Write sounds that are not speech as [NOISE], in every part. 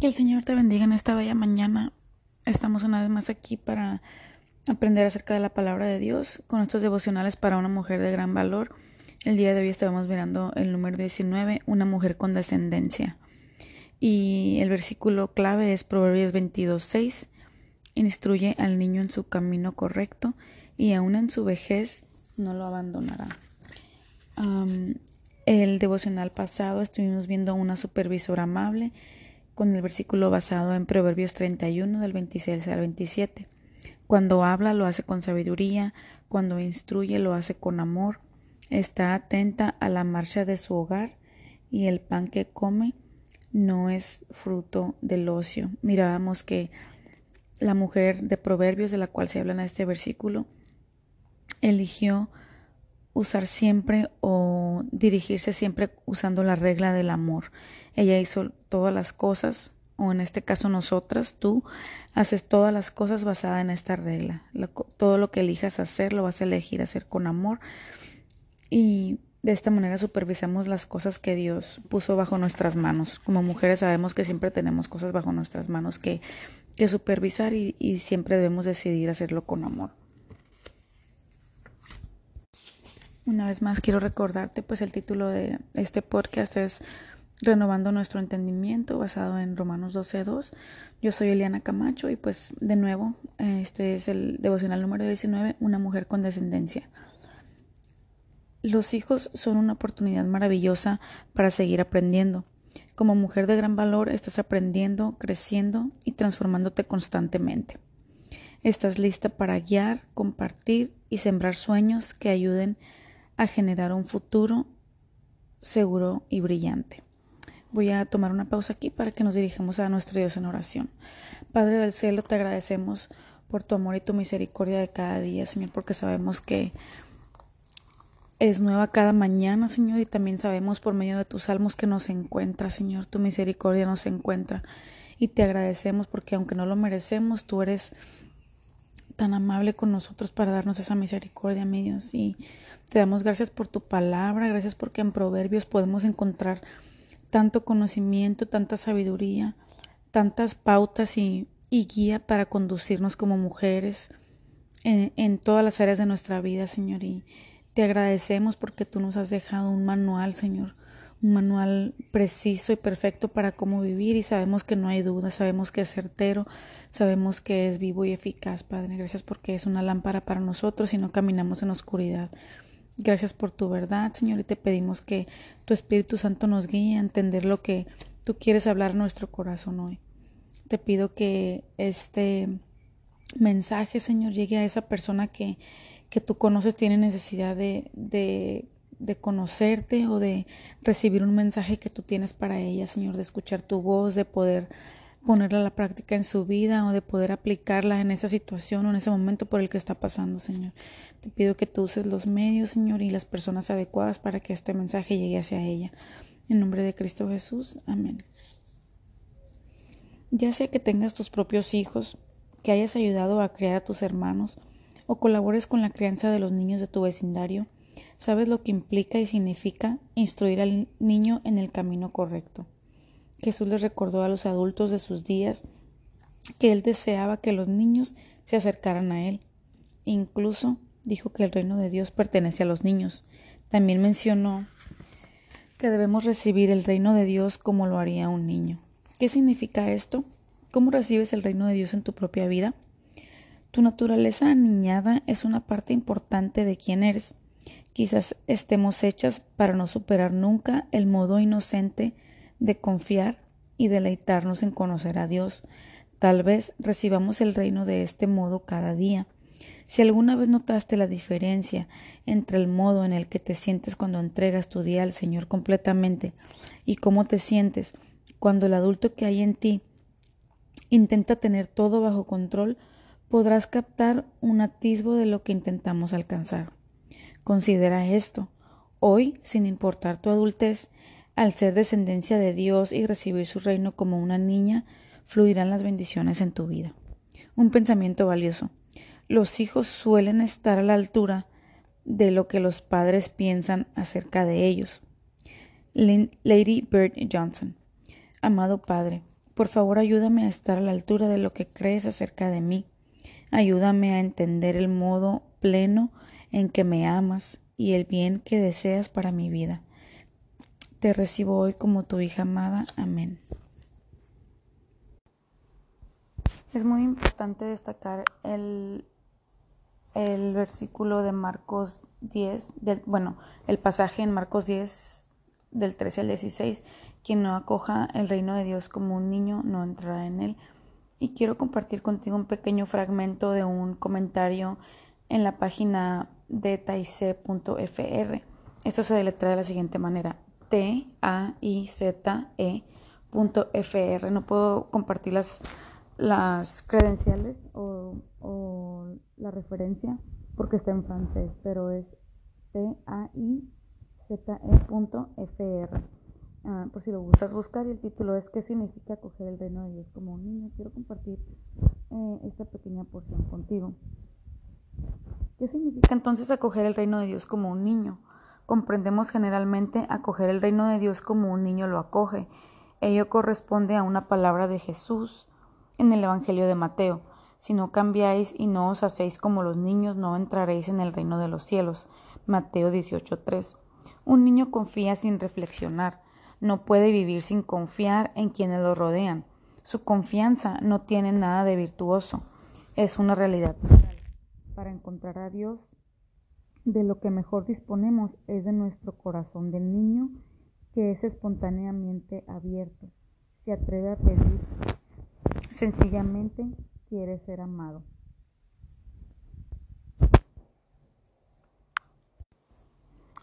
Que el Señor te bendiga en esta bella mañana. Estamos una vez más aquí para aprender acerca de la palabra de Dios con estos devocionales para una mujer de gran valor. El día de hoy estamos mirando el número 19, una mujer con descendencia. Y el versículo clave es Proverbios 22, 6. Instruye al niño en su camino correcto y aún en su vejez no lo abandonará. el devocional pasado estuvimos viendo a una supervisora amable con el versículo basado en Proverbios 31 del 26 al 27. Cuando habla lo hace con sabiduría, cuando instruye lo hace con amor, está atenta a la marcha de su hogar y el pan que come no es fruto del ocio. Mirábamos que la mujer de Proverbios de la cual se habla en este versículo eligió usar siempre o dirigirse siempre usando la regla del amor. Ella hizo todas las cosas, o en este caso nosotras, tú haces todas las cosas basadas en esta regla. todo lo que elijas hacer lo vas a elegir hacer con amor y de esta manera supervisamos las cosas que Dios puso bajo nuestras manos. Como mujeres sabemos que siempre tenemos cosas bajo nuestras manos que, que supervisar y siempre debemos decidir hacerlo con amor. Una vez más quiero recordarte pues el título de este podcast es Renovando nuestro entendimiento basado en Romanos 12.2. Yo soy Eliana Camacho y pues de nuevo este es el devocional número 19, una mujer con descendencia. Los hijos son una oportunidad maravillosa para seguir aprendiendo. Como mujer de gran valor estás aprendiendo, creciendo y transformándote constantemente. Estás lista para guiar, compartir y sembrar sueños que ayuden a generar un futuro seguro y brillante. Voy a tomar una pausa aquí para que nos dirijamos a nuestro Dios en oración. Padre del cielo, te agradecemos por tu amor y tu misericordia de cada día, Señor, porque sabemos que es nueva cada mañana, Señor, y también sabemos por medio de tus salmos que nos encuentra, Señor, tu misericordia nos encuentra. Y te agradecemos porque aunque no lo merecemos, tú eres tan amable con nosotros para darnos esa misericordia, mi Dios. Y te damos gracias por tu palabra, gracias porque en Proverbios podemos encontrar tanto conocimiento, tanta sabiduría, tantas pautas y, guía para conducirnos como mujeres en, en, todas las áreas de nuestra vida, Señor. Y te agradecemos porque tú nos has dejado un manual, Señor, un manual preciso y perfecto para cómo vivir y sabemos que no hay duda, sabemos que es certero, sabemos que es vivo y eficaz, Padre. Gracias porque es una lámpara para nosotros y no caminamos en oscuridad. Gracias por tu verdad, Señor, y te pedimos que tu Espíritu Santo nos guíe a entender lo que tú quieres hablar a nuestro corazón hoy. Te pido que este mensaje, Señor, llegue a esa persona que, que tú conoces tiene necesidad de, de, de conocerte o de recibir un mensaje que tú tienes para ella, Señor, de escuchar tu voz, de poder ponerla a la práctica en su vida o de poder aplicarla en esa situación o en ese momento por el que está pasando, Señor. Te pido que tú uses los medios, Señor, y las personas adecuadas para que este mensaje llegue hacia ella. En nombre de Cristo Jesús. Amén. Ya sea que tengas tus propios hijos, que hayas ayudado a criar a tus hermanos o colabores con la crianza de los niños de tu vecindario, sabes lo que implica y significa instruir al niño en el camino correcto. Jesús les recordó a los adultos de sus días que él deseaba que los niños se acercaran a él. Incluso dijo que el reino de Dios pertenece a los niños. También mencionó que debemos recibir el reino de Dios como lo haría un niño. ¿Qué significa esto? ¿Cómo recibes el reino de Dios en tu propia vida? Tu naturaleza aniñada es una parte importante de quién eres. Quizás estemos hechas para no superar nunca el modo inocente de confiar y deleitarnos en conocer a Dios. Tal vez recibamos el reino de este modo cada día. Si alguna vez notaste la diferencia entre el modo en el que te sientes cuando entregas tu día al Señor completamente y cómo te sientes cuando el adulto que hay en ti intenta tener todo bajo control, podrás captar un atisbo de lo que intentamos alcanzar. Considera esto. Hoy, sin importar tu adultez, al ser descendencia de Dios y recibir su reino como una niña, fluirán las bendiciones en tu vida. Un pensamiento valioso. Los hijos suelen estar a la altura de lo que los padres piensan acerca de ellos. Lady Bird Johnson. Amado Padre, Por favor, ayúdame a estar a la altura de lo que crees acerca de mí. Ayúdame a entender el modo pleno en que me amas y el bien que deseas para mi vida. Te recibo hoy como tu hija amada. Amén. Es muy importante destacar el, el versículo de Marcos 10, del, bueno, el pasaje en Marcos 10 del 13 al 16, quien no acoja el reino de Dios como un niño no entrará en él. Y quiero compartir contigo un pequeño fragmento de un comentario en la página de taice.fr. Esto se deletra de la siguiente manera: T-A-I-Z-E.fr. No puedo compartir las, las credenciales o, o la referencia porque está en francés, pero es T-A-I-Z-E.fr. Ah, por si lo gustas buscar, y el título es ¿Qué significa acoger el reino de Dios como un niño? Quiero compartir eh, esta pequeña porción contigo. ¿Qué significa entonces acoger el reino de Dios como un niño? Comprendemos generalmente acoger el reino de Dios como un niño lo acoge. Ello corresponde a una palabra de Jesús en el Evangelio de Mateo. Si no cambiáis y no os hacéis como los niños, no entraréis en el reino de los cielos. Mateo 18.3. Un niño confía sin reflexionar no puede vivir sin confiar en quienes lo rodean. Su confianza no tiene nada de virtuoso, es una realidad Para encontrar a Dios, de lo que mejor disponemos es de nuestro corazón del niño, que es espontáneamente abierto, se atreve a pedir, sencillamente quiere ser amado.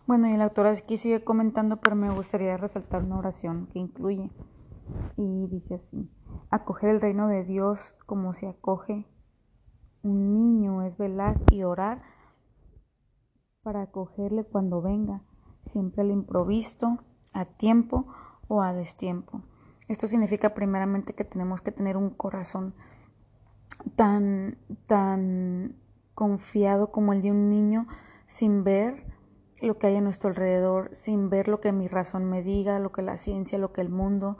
Bueno, y el autor aquí sigue comentando, pero me gustaría resaltar una oración que incluye. Y dice así, acoger el reino de Dios como se acoge un niño es velar y orar para acogerle cuando venga, siempre al improvisto, a tiempo o a destiempo. Esto significa primeramente que tenemos que tener un corazón tan, tan confiado como el de un niño sin ver lo que hay a nuestro alrededor sin ver lo que mi razón me diga, lo que la ciencia, lo que el mundo,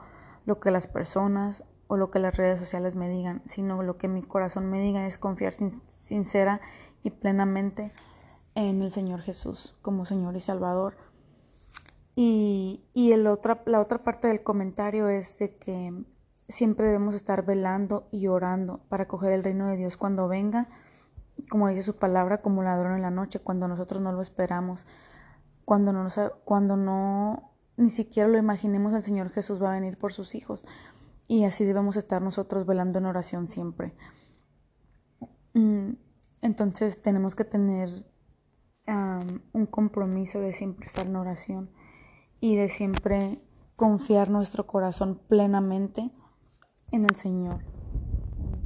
lo que las personas o lo que las redes sociales me digan, sino lo que mi corazón me diga es confiar sincera y plenamente en el Señor Jesús como Señor y Salvador. Y, y el otra, la otra parte del comentario es de que siempre debemos estar velando y orando para coger el reino de Dios cuando venga como dice su palabra, como ladrón en la noche, cuando nosotros no lo esperamos, cuando no, cuando no ni siquiera lo imaginemos, el Señor Jesús va a venir por sus hijos. Y así debemos estar nosotros velando en oración siempre. Mm, entonces tenemos que tener un compromiso de siempre estar en oración y de siempre confiar nuestro corazón plenamente en el Señor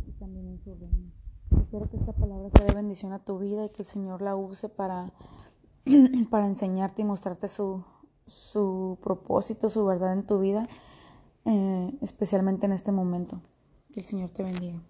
y también en su reino. Espero que esta palabra sea de bendición a tu vida y que el Señor la use para, [CLEARS THROAT] para enseñarte y mostrarte su, su propósito, su verdad en tu vida, eh, especialmente en este momento. Que el Señor te bendiga.